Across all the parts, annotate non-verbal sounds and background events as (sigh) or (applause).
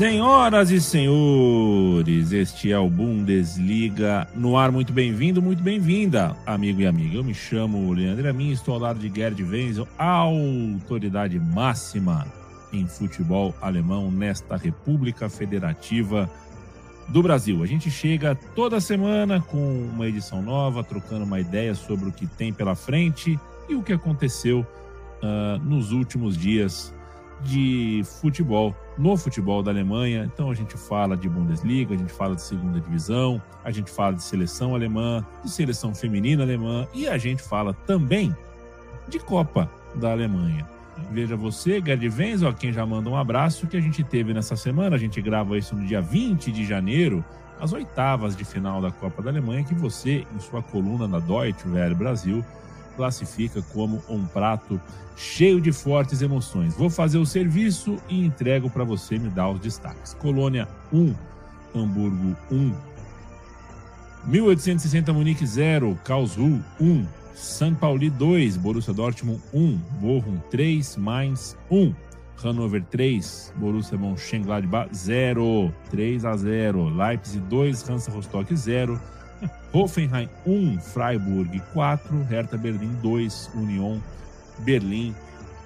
Senhoras e senhores, este é o Bundesliga no ar. Muito bem-vindo, muito bem-vinda, amigo e amiga. Eu me chamo Leandro Amin, estou ao lado de Gerd Wenzel, autoridade máxima em futebol alemão nesta República Federativa do Brasil. A gente chega toda semana com uma edição nova, trocando uma ideia sobre o que tem pela frente e o que aconteceu uh, nos últimos dias de futebol, no futebol da Alemanha. Então a gente fala de Bundesliga, a gente fala de segunda divisão, a gente fala de seleção alemã, de seleção feminina alemã e a gente fala também de Copa da Alemanha. Veja você, Gerd Wenzel, quem já manda um abraço, que a gente teve nessa semana, a gente grava isso no dia 20 de janeiro, as oitavas de final da Copa da Alemanha, que você, em sua coluna na Deutsche Welle Brasil, classifica como um prato cheio de fortes emoções. Vou fazer o serviço e entrego para você me dar os destaques. Colônia 1, Hamburgo 1, 1860 Munique 0, Karlsruhe 1, São Paulo 2, Borussia Dortmund 1, Bochum 3, Mainz 1, Hannover 3, Borussia Mönchengladbach 0, 3 a 0, Leipzig 2, Hansa Rostock 0, Hoffenheim 1, Freiburg 4, Hertha Berlim 2, Union Berlim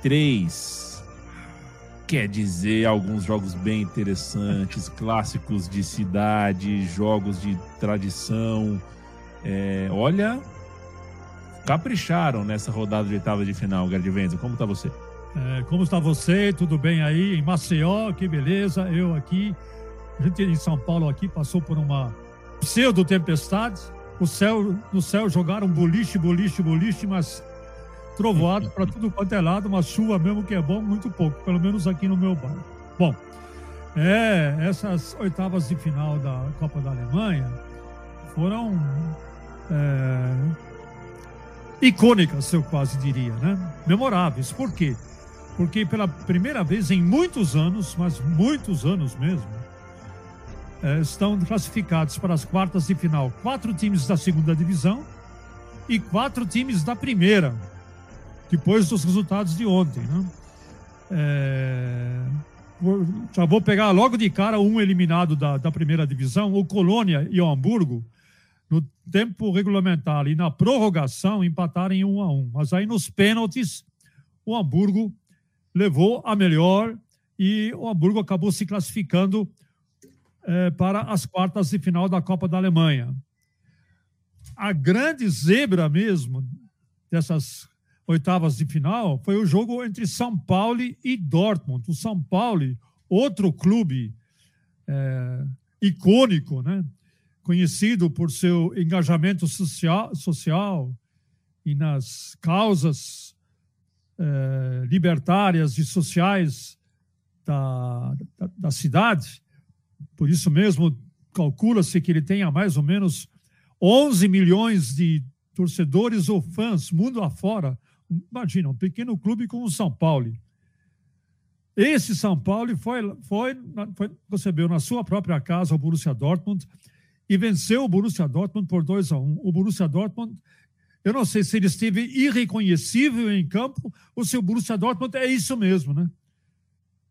3. Quer dizer, alguns jogos bem interessantes, (laughs) clássicos de cidade, jogos de tradição. É, olha, capricharam nessa rodada de oitava de final, Gerd Wenzel. Como está você? É, como está você? Tudo bem aí? Em Maceió, que beleza. Eu aqui, a gente em São Paulo aqui passou por uma pseudo-tempestade. O céu, no céu jogaram boliche, boliche, boliche, mas trovoado para tudo quanto é lado, uma chuva mesmo que é bom, muito pouco, pelo menos aqui no meu bairro. Bom, é, essas oitavas de final da Copa da Alemanha foram é, icônicas, eu quase diria, né? Memoráveis. Por quê? Porque pela primeira vez em muitos anos, mas muitos anos mesmo, estão classificados para as quartas de final quatro times da segunda divisão e quatro times da primeira, depois dos resultados de ontem. Né? É, já vou pegar logo de cara um eliminado da, da primeira divisão, o Colônia e o Hamburgo, no tempo regulamentar e na prorrogação empataram em um a um. Mas aí nos pênaltis, o Hamburgo levou a melhor e o Hamburgo acabou se classificando é, para as quartas de final da Copa da Alemanha. A grande zebra mesmo dessas oitavas de final foi o jogo entre São Paulo e Dortmund. O São Paulo, outro clube é, icônico, né? conhecido por seu engajamento social, social e nas causas é, libertárias e sociais da, da, da cidade, por isso mesmo, calcula-se que ele tenha mais ou menos 11 milhões de torcedores ou fãs, mundo afora. Imagina, um pequeno clube como o São Paulo. Esse São Paulo foi, foi, foi, recebeu na sua própria casa o Borussia Dortmund e venceu o Borussia Dortmund por 2 a 1 um. O Borussia Dortmund, eu não sei se ele esteve irreconhecível em campo ou se o Borussia Dortmund é isso mesmo, né?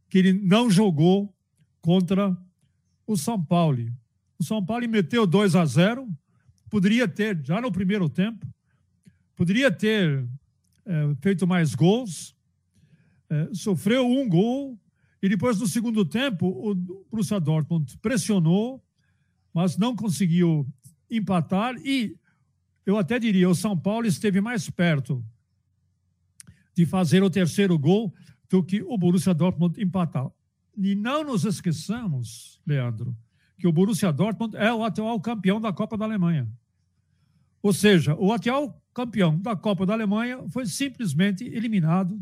Que ele não jogou contra o São Paulo. O São Paulo meteu 2 a 0, poderia ter, já no primeiro tempo, poderia ter é, feito mais gols, é, sofreu um gol, e depois no segundo tempo o Borussia Dortmund pressionou, mas não conseguiu empatar, e eu até diria, o São Paulo esteve mais perto de fazer o terceiro gol do que o Borussia Dortmund empatar. E não nos esqueçamos, Leandro, que o Borussia Dortmund é o atual campeão da Copa da Alemanha. Ou seja, o atual campeão da Copa da Alemanha foi simplesmente eliminado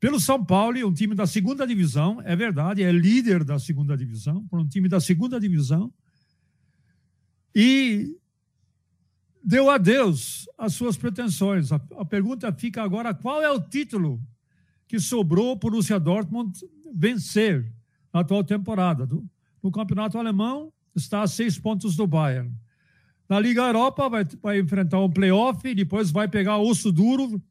pelo São Paulo, um time da segunda divisão, é verdade, é líder da segunda divisão, por um time da segunda divisão, e deu adeus às suas pretensões. A, a pergunta fica agora: qual é o título que sobrou para o Borussia Dortmund vencer na atual temporada? Do, no campeonato alemão, está a seis pontos do Bayern. Na Liga Europa, vai, vai enfrentar um playoff e depois vai pegar osso duro,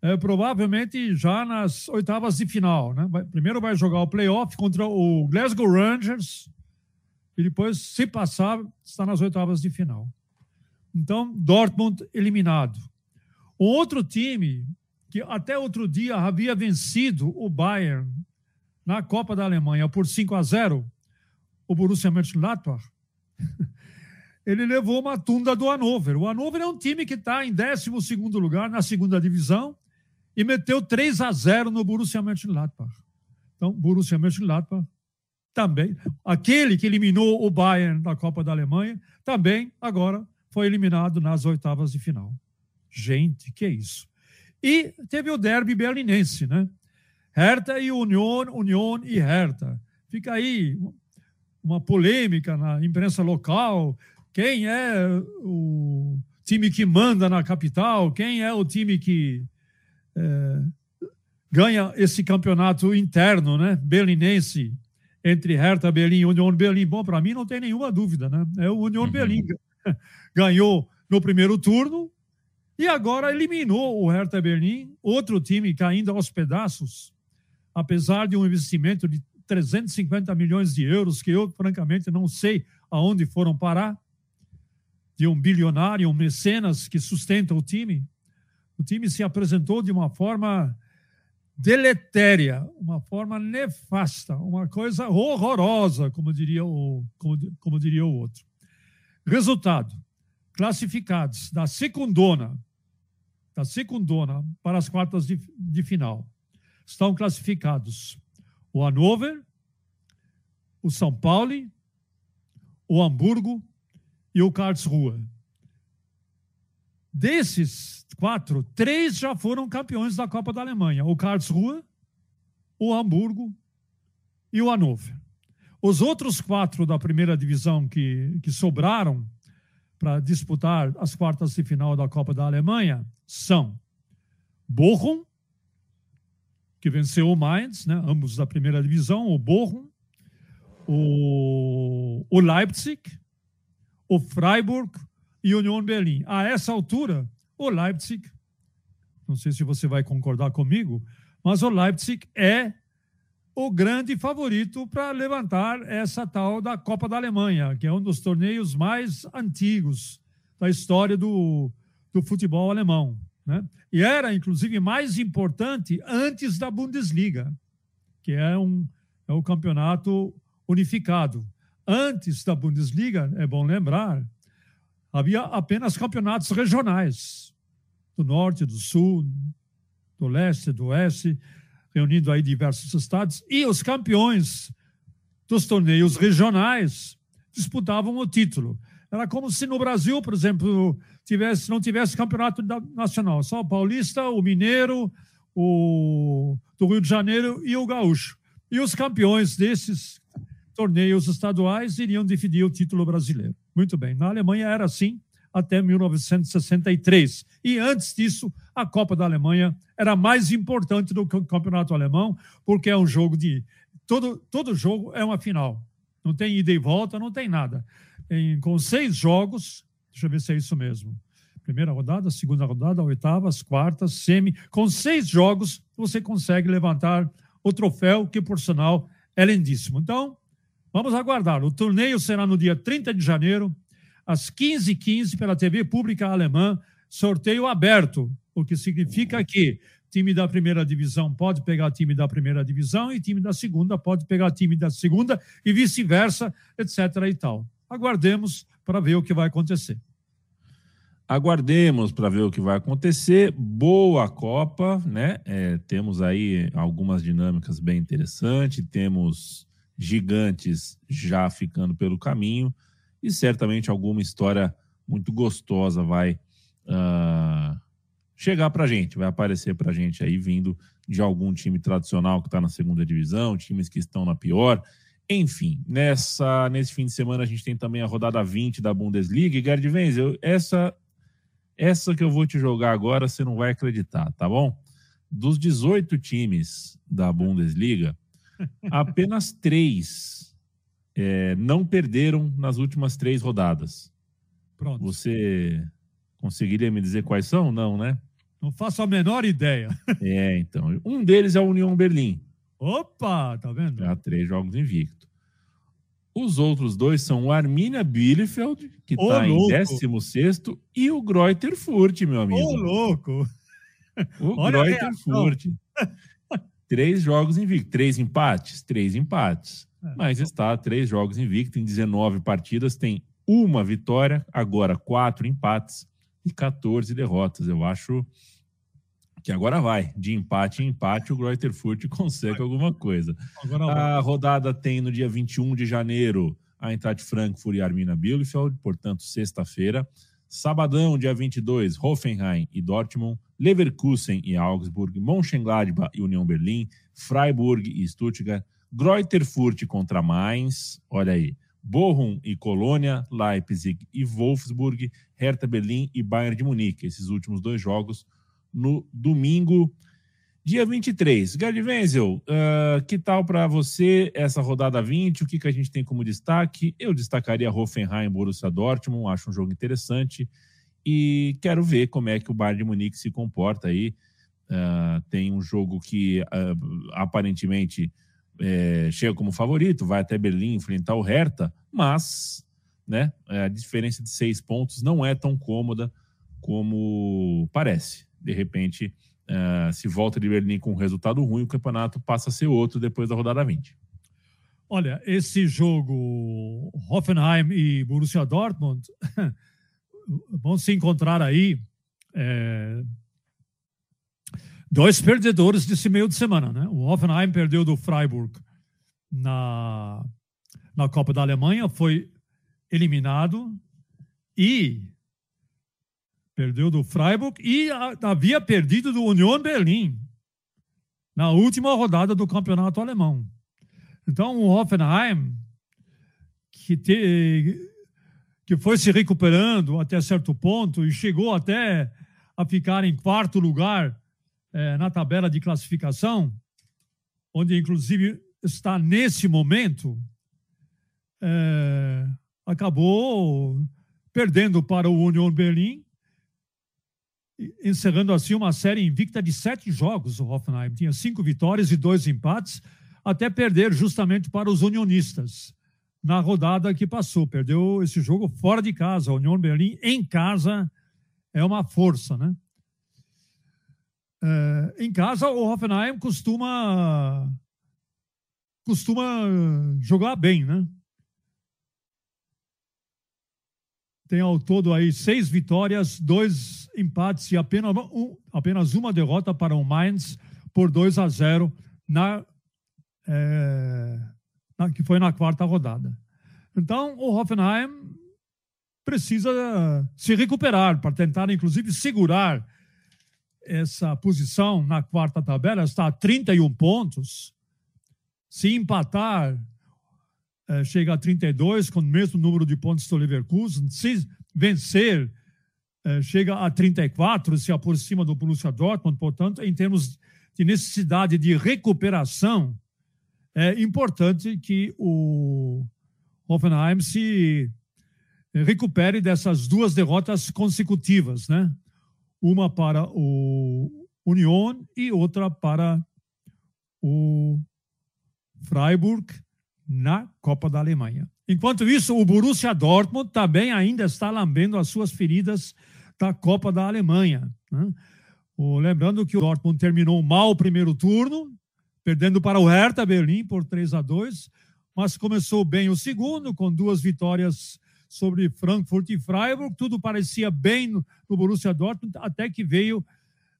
é, provavelmente já nas oitavas de final. Né? Vai, primeiro vai jogar o playoff contra o Glasgow Rangers e depois, se passar, está nas oitavas de final. Então, Dortmund eliminado. Um outro time que até outro dia havia vencido o Bayern na Copa da Alemanha por 5 a 0, o Borussia Mönchengladbach, (laughs) ele levou uma tunda do Hannover. O Hannover é um time que está em 12 lugar na segunda divisão e meteu 3 a 0 no Borussia Mönchengladbach. Então, Borussia Mönchengladbach também, aquele que eliminou o Bayern da Copa da Alemanha, também agora foi eliminado nas oitavas de final. Gente, que é isso? E teve o derby berlinense, né? Hertha e Union, Union e Hertha. Fica aí uma polêmica na imprensa local. Quem é o time que manda na capital? Quem é o time que é, ganha esse campeonato interno, né? Berlinense entre Hertha Berlim e Union Berlim. Bom, para mim não tem nenhuma dúvida, né? É o Union uhum. Berlim (laughs) ganhou no primeiro turno e agora eliminou o Hertha Berlim, outro time caindo aos pedaços, apesar de um investimento de 350 milhões de euros, que eu, francamente, não sei aonde foram parar, de um bilionário, um mecenas que sustenta o time. O time se apresentou de uma forma deletéria, uma forma nefasta, uma coisa horrorosa, como diria o, como, como diria o outro. Resultado: classificados da secundona, da secundona para as quartas de, de final, estão classificados o Hannover, o São Paulo, o Hamburgo e o Karlsruhe. Desses quatro, três já foram campeões da Copa da Alemanha: o Karlsruhe, o Hamburgo e o Hannover. Os outros quatro da primeira divisão que, que sobraram para disputar as quartas de final da Copa da Alemanha são Bochum, que venceu o Mainz, né, ambos da primeira divisão, o Bochum, o, o Leipzig, o Freiburg e o Union Berlim. A essa altura, o Leipzig, não sei se você vai concordar comigo, mas o Leipzig é o grande favorito para levantar essa tal da Copa da Alemanha, que é um dos torneios mais antigos da história do, do futebol alemão. Né? E era, inclusive, mais importante antes da Bundesliga, que é, um, é o campeonato unificado. Antes da Bundesliga, é bom lembrar, havia apenas campeonatos regionais, do norte, do sul, do leste, do oeste, reunindo aí diversos estados, e os campeões dos torneios regionais disputavam o título. Era como se no Brasil, por exemplo, tivesse, não tivesse campeonato nacional, só o paulista, o mineiro, o do Rio de Janeiro e o gaúcho. E os campeões desses torneios estaduais iriam dividir o título brasileiro. Muito bem. Na Alemanha era assim até 1963. E antes disso, a Copa da Alemanha era mais importante do que o Campeonato Alemão, porque é um jogo de. Todo, todo jogo é uma final. Não tem ida e volta, não tem nada. Em, com seis jogos, deixa eu ver se é isso mesmo. Primeira rodada, segunda rodada, oitavas, quartas, semi. Com seis jogos, você consegue levantar o troféu, que por sinal é lindíssimo. Então, vamos aguardar. O torneio será no dia 30 de janeiro, às 15h15, pela TV Pública Alemã, sorteio aberto, o que significa que time da primeira divisão pode pegar time da primeira divisão e time da segunda pode pegar time da segunda e vice-versa, etc. e tal. Aguardemos para ver o que vai acontecer. Aguardemos para ver o que vai acontecer. Boa Copa, né? É, temos aí algumas dinâmicas bem interessantes, temos gigantes já ficando pelo caminho e certamente alguma história muito gostosa vai uh, chegar para gente, vai aparecer para gente aí vindo de algum time tradicional que está na segunda divisão, times que estão na pior. Enfim, nessa, nesse fim de semana a gente tem também a rodada 20 da Bundesliga. E Gerd Wenzel, essa, essa que eu vou te jogar agora você não vai acreditar, tá bom? Dos 18 times da Bundesliga, (laughs) apenas três é, não perderam nas últimas três rodadas. Pronto. Você conseguiria me dizer quais são? Não, né? Não faço a menor ideia. É, então. Um deles é a União Berlim. Opa, tá vendo? Já três jogos invicto. Os outros dois são o Arminia Bielefeld, que está em 16 e o Greuter Furt, meu amigo. Ô, louco! O Olha Greuter Furt. três jogos invictos. Três empates? Três empates. É. Mas está três jogos invicto em 19 partidas, tem uma vitória, agora quatro empates e 14 derrotas. Eu acho que agora vai. De empate em empate, o Greuther Furt (laughs) consegue alguma coisa. A rodada tem no dia 21 de janeiro a Eintracht Frankfurt e Armina Bielefeld, portanto, sexta-feira. Sabadão, dia 22, Hoffenheim e Dortmund, Leverkusen e Augsburg, Mönchengladbach e União Berlim, Freiburg e Stuttgart, Greuther Furt contra Mainz, olha aí, Bochum e Colônia, Leipzig e Wolfsburg, Hertha Berlim e Bayern de Munique. Esses últimos dois jogos no domingo, dia 23. Gerd Wenzel, uh, que tal para você essa rodada 20? O que, que a gente tem como destaque? Eu destacaria Hoffenheim Borussia Dortmund, acho um jogo interessante e quero ver como é que o Bayern de Munique se comporta aí. Uh, tem um jogo que uh, aparentemente é, chega como favorito, vai até Berlim enfrentar o Hertha, mas né, a diferença de seis pontos não é tão cômoda como parece. De repente, uh, se volta de Berlim com um resultado ruim, o campeonato passa a ser outro depois da rodada 20. Olha, esse jogo Hoffenheim e Borussia Dortmund (coughs) vão se encontrar aí é, dois perdedores desse meio de semana, né? O Hoffenheim perdeu do Freiburg na, na Copa da Alemanha, foi eliminado e perdeu do Freiburg e havia perdido do Union Berlim na última rodada do campeonato alemão. Então, o Hoffenheim, que, te, que foi se recuperando até certo ponto e chegou até a ficar em quarto lugar é, na tabela de classificação, onde inclusive está nesse momento, é, acabou perdendo para o Union Berlim, encerrando assim uma série invicta de sete jogos. O Hoffenheim tinha cinco vitórias e dois empates, até perder justamente para os unionistas na rodada que passou. Perdeu esse jogo fora de casa. A Union Berlim em casa é uma força, né? É, em casa, o Hoffenheim costuma costuma jogar bem, né? Tem ao todo aí seis vitórias, dois empates e apenas, um, apenas uma derrota para o Mainz por 2 a 0 na, é, na, que foi na quarta rodada. Então, o Hoffenheim precisa se recuperar para tentar, inclusive, segurar essa posição na quarta tabela, está a 31 pontos. Se empatar, é, chega a 32, com o mesmo número de pontos do Leverkusen. Se vencer, é, chega a 34, se aproxima do Borussia Dortmund. Portanto, em termos de necessidade de recuperação, é importante que o Hoffenheim se recupere dessas duas derrotas consecutivas, né? uma para o Union e outra para o Freiburg na Copa da Alemanha. Enquanto isso, o Borussia Dortmund também ainda está lambendo as suas feridas da Copa da Alemanha. Né? Lembrando que o Dortmund terminou mal o primeiro turno, perdendo para o Hertha Berlim por 3 a 2, mas começou bem o segundo, com duas vitórias sobre Frankfurt e Freiburg, tudo parecia bem no, Borussia Dortmund, até que veio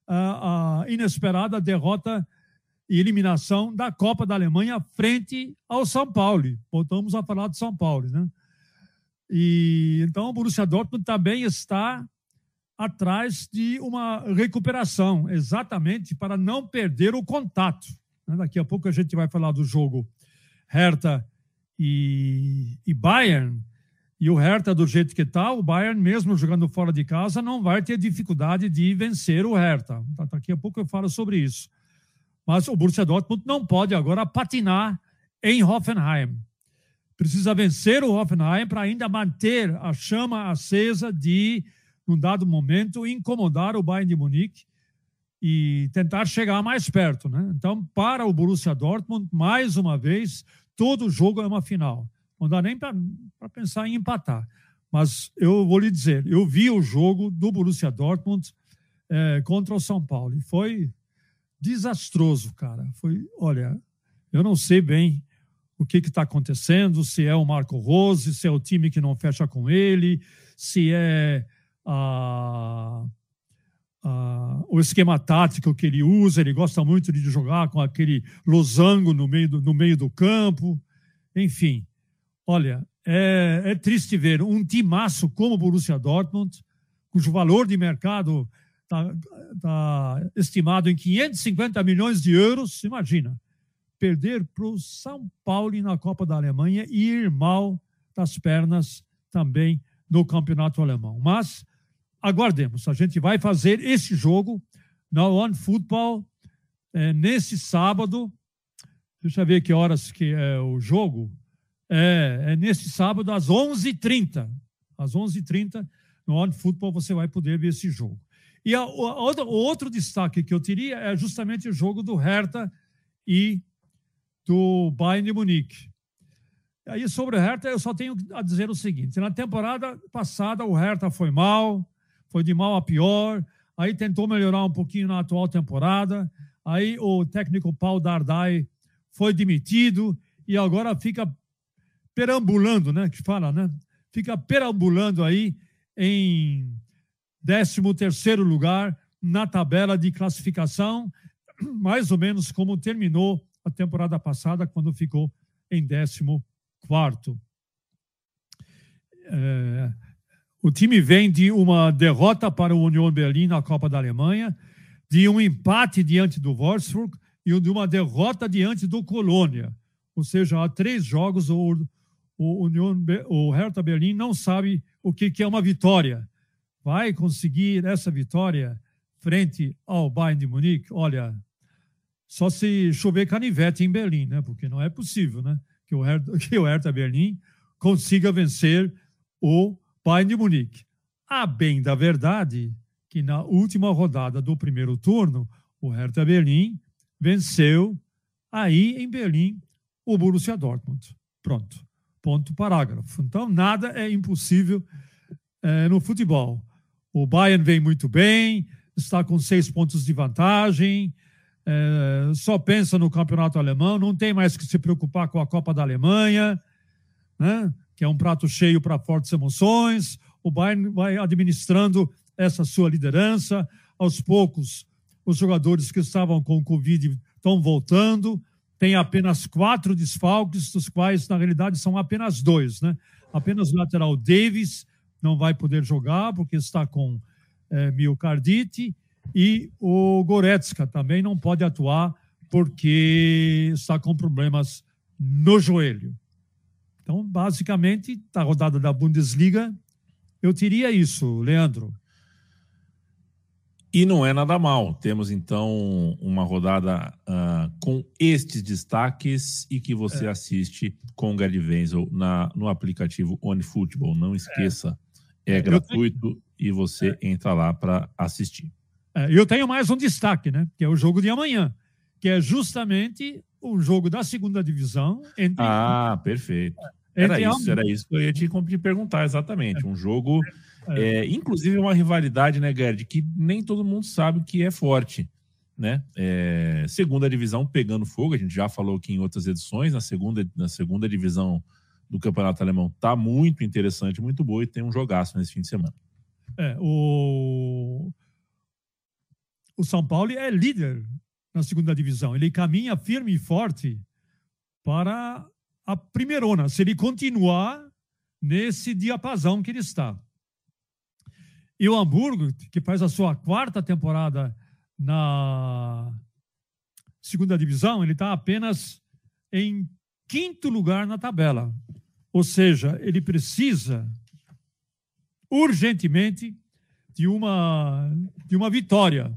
a inesperada derrota e eliminação da Copa da Alemanha frente ao São Paulo. Voltamos a falar de São Paulo, né? E então o Borussia Dortmund também está atrás de uma recuperação, exatamente para não perder o contato. Né? Daqui a pouco a gente vai falar do jogo Hertha e, e Bayern, e o Hertha do jeito que está, o Bayern, mesmo jogando fora de casa, não vai ter dificuldade de vencer o Hertha. Daqui a pouco eu falo sobre isso. Mas o Borussia Dortmund não pode agora patinar em Hoffenheim. Precisa vencer o Hoffenheim para ainda manter a chama acesa de, num dado momento, incomodar o Bayern de Munique e tentar chegar mais perto. Né? Então, para o Borussia Dortmund, mais uma vez, todo jogo é uma final. Não dá nem para pensar em empatar. Mas eu vou lhe dizer, eu vi o jogo do Borussia Dortmund é, contra o São Paulo e foi desastroso, cara. Foi, olha, eu não sei bem o que está acontecendo, se é o Marco Rose, se é o time que não fecha com ele, se é a, a, o esquema tático que ele usa, ele gosta muito de jogar com aquele losango no meio do, no meio do campo. Enfim, olha, é, é triste ver um timaço como o Borussia Dortmund, cujo valor de mercado está tá estimado em 550 milhões de euros, imagina, perder para o São Paulo na Copa da Alemanha e ir mal das pernas também no campeonato alemão. Mas aguardemos, a gente vai fazer esse jogo na One Football é, nesse sábado. Deixa eu ver que horas que é o jogo. É, é nesse sábado às 11h30. Às 11h30 no One Football você vai poder ver esse jogo. E a, a, o outro destaque que eu teria é justamente o jogo do Hertha e do Bayern de Munique. Aí, sobre o Hertha, eu só tenho a dizer o seguinte: na temporada passada, o Hertha foi mal, foi de mal a pior, aí tentou melhorar um pouquinho na atual temporada, aí o técnico Paul Dardai foi demitido e agora fica perambulando, né? Que fala, né? Fica perambulando aí em 13 terceiro lugar na tabela de classificação, (clears throat) mais ou menos como terminou a temporada passada, quando ficou em 14 quarto. É, o time vem de uma derrota para o Union Berlim na Copa da Alemanha, de um empate diante do Wolfsburg e de uma derrota diante do Colônia. Ou seja, há três jogos o, o, Union, o Hertha Berlim não sabe o que, que é uma vitória vai conseguir essa vitória frente ao Bayern de Munique? Olha, só se chover canivete em Berlim, né? Porque não é possível, né? Que o Hertha, (laughs) que o Hertha Berlim consiga vencer o Bayern de Munique. A bem da verdade que na última rodada do primeiro turno, o Hertha Berlim venceu aí em Berlim o Borussia Dortmund. Pronto. Ponto parágrafo. Então, nada é impossível é, no futebol. O Bayern vem muito bem, está com seis pontos de vantagem, é, só pensa no campeonato alemão, não tem mais que se preocupar com a Copa da Alemanha, né? que é um prato cheio para fortes emoções. O Bayern vai administrando essa sua liderança. Aos poucos, os jogadores que estavam com Covid estão voltando. Tem apenas quatro desfalques, dos quais, na realidade, são apenas dois. Né? Apenas o lateral Davis não vai poder jogar porque está com é, miocardite e o Goretzka também não pode atuar porque está com problemas no joelho. Então, basicamente, a rodada da Bundesliga, eu diria isso, Leandro. E não é nada mal. Temos então uma rodada uh, com estes destaques e que você é. assiste com o Gary Wenzel na, no aplicativo OneFootball. Não esqueça. É é gratuito tenho... e você é. entra lá para assistir. É, eu tenho mais um destaque, né? Que é o jogo de amanhã, que é justamente o jogo da segunda divisão. Entre... Ah, perfeito. É, era isso, era isso que eu ia te, perguntar exatamente. Um jogo, é. é, inclusive uma rivalidade, né, Gerd, que nem todo mundo sabe que é forte. Né? É, segunda divisão pegando fogo, a gente já falou aqui em outras edições, na segunda, na segunda divisão do Campeonato Alemão tá muito interessante, muito boa e tem um jogaço nesse fim de semana. É, o, o São Paulo é líder na segunda divisão. Ele caminha firme e forte para a primeirona, se ele continuar nesse diapasão que ele está. E o Hamburgo, que faz a sua quarta temporada na segunda divisão, ele está apenas em quinto lugar na tabela. Ou seja, ele precisa urgentemente de uma, de uma vitória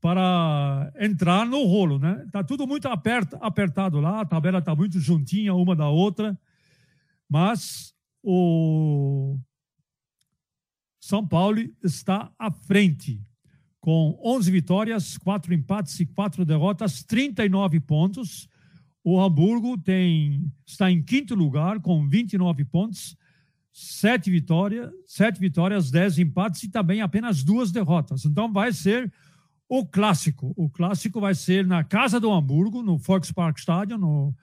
para entrar no rolo, né? Tá tudo muito aperta, apertado lá, a tabela está muito juntinha uma da outra, mas o São Paulo está à frente com 11 vitórias, 4 empates e 4 derrotas, 39 pontos. O Hamburgo tem, está em quinto lugar com 29 pontos, 7 vitórias, 7 vitórias, 10 empates e também apenas duas derrotas. Então vai ser o clássico. O clássico vai ser na casa do Hamburgo, no Volkspark Stadion, no,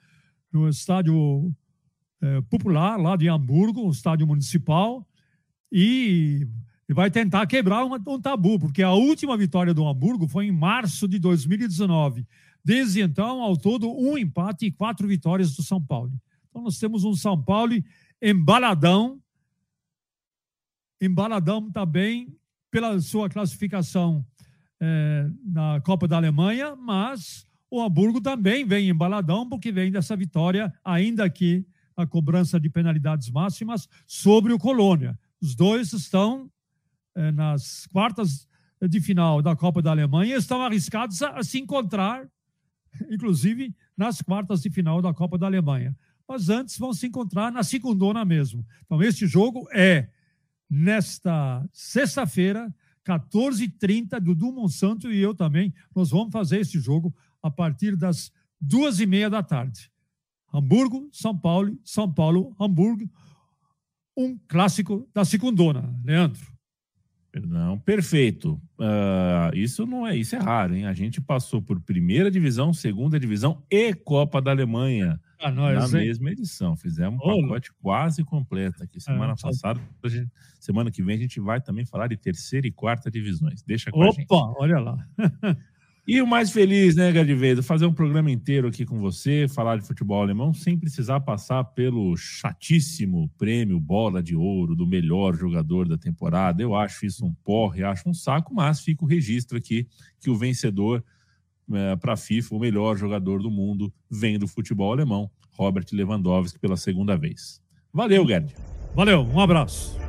no estádio é, popular lá de Hamburgo, o estádio municipal, e vai tentar quebrar um tabu, porque a última vitória do Hamburgo foi em março de 2019. Desde então, ao todo, um empate e quatro vitórias do São Paulo. Então, nós temos um São Paulo embaladão, embaladão também pela sua classificação é, na Copa da Alemanha, mas o Hamburgo também vem embaladão, porque vem dessa vitória, ainda que a cobrança de penalidades máximas sobre o Colônia. Os dois estão é, nas quartas de final da Copa da Alemanha estão arriscados a, a se encontrar, inclusive nas quartas de final da Copa da Alemanha. Mas antes vão se encontrar na segundona mesmo. Então, este jogo é nesta sexta-feira, 14h30, Dudu Monsanto e eu também. Nós vamos fazer esse jogo a partir das duas e meia da tarde. Hamburgo, São Paulo, São Paulo, Hamburgo. Um clássico da segundona, Leandro. Não, perfeito. Uh, isso não é, isso é raro, hein? A gente passou por primeira divisão, segunda divisão e Copa da Alemanha ah, nós, na hein? mesma edição. Fizemos um pacote quase completo aqui semana é, passada. Gente, semana que vem a gente vai também falar de terceira e quarta divisões. Deixa com. Opa, olha lá. (laughs) E o mais feliz, né, Gadivedo? Fazer um programa inteiro aqui com você, falar de futebol alemão, sem precisar passar pelo chatíssimo prêmio Bola de Ouro do melhor jogador da temporada. Eu acho isso um porre, acho um saco, mas fica o registro aqui que o vencedor é, para a FIFA, o melhor jogador do mundo, vem do futebol alemão, Robert Lewandowski, pela segunda vez. Valeu, Gerd. Valeu, um abraço.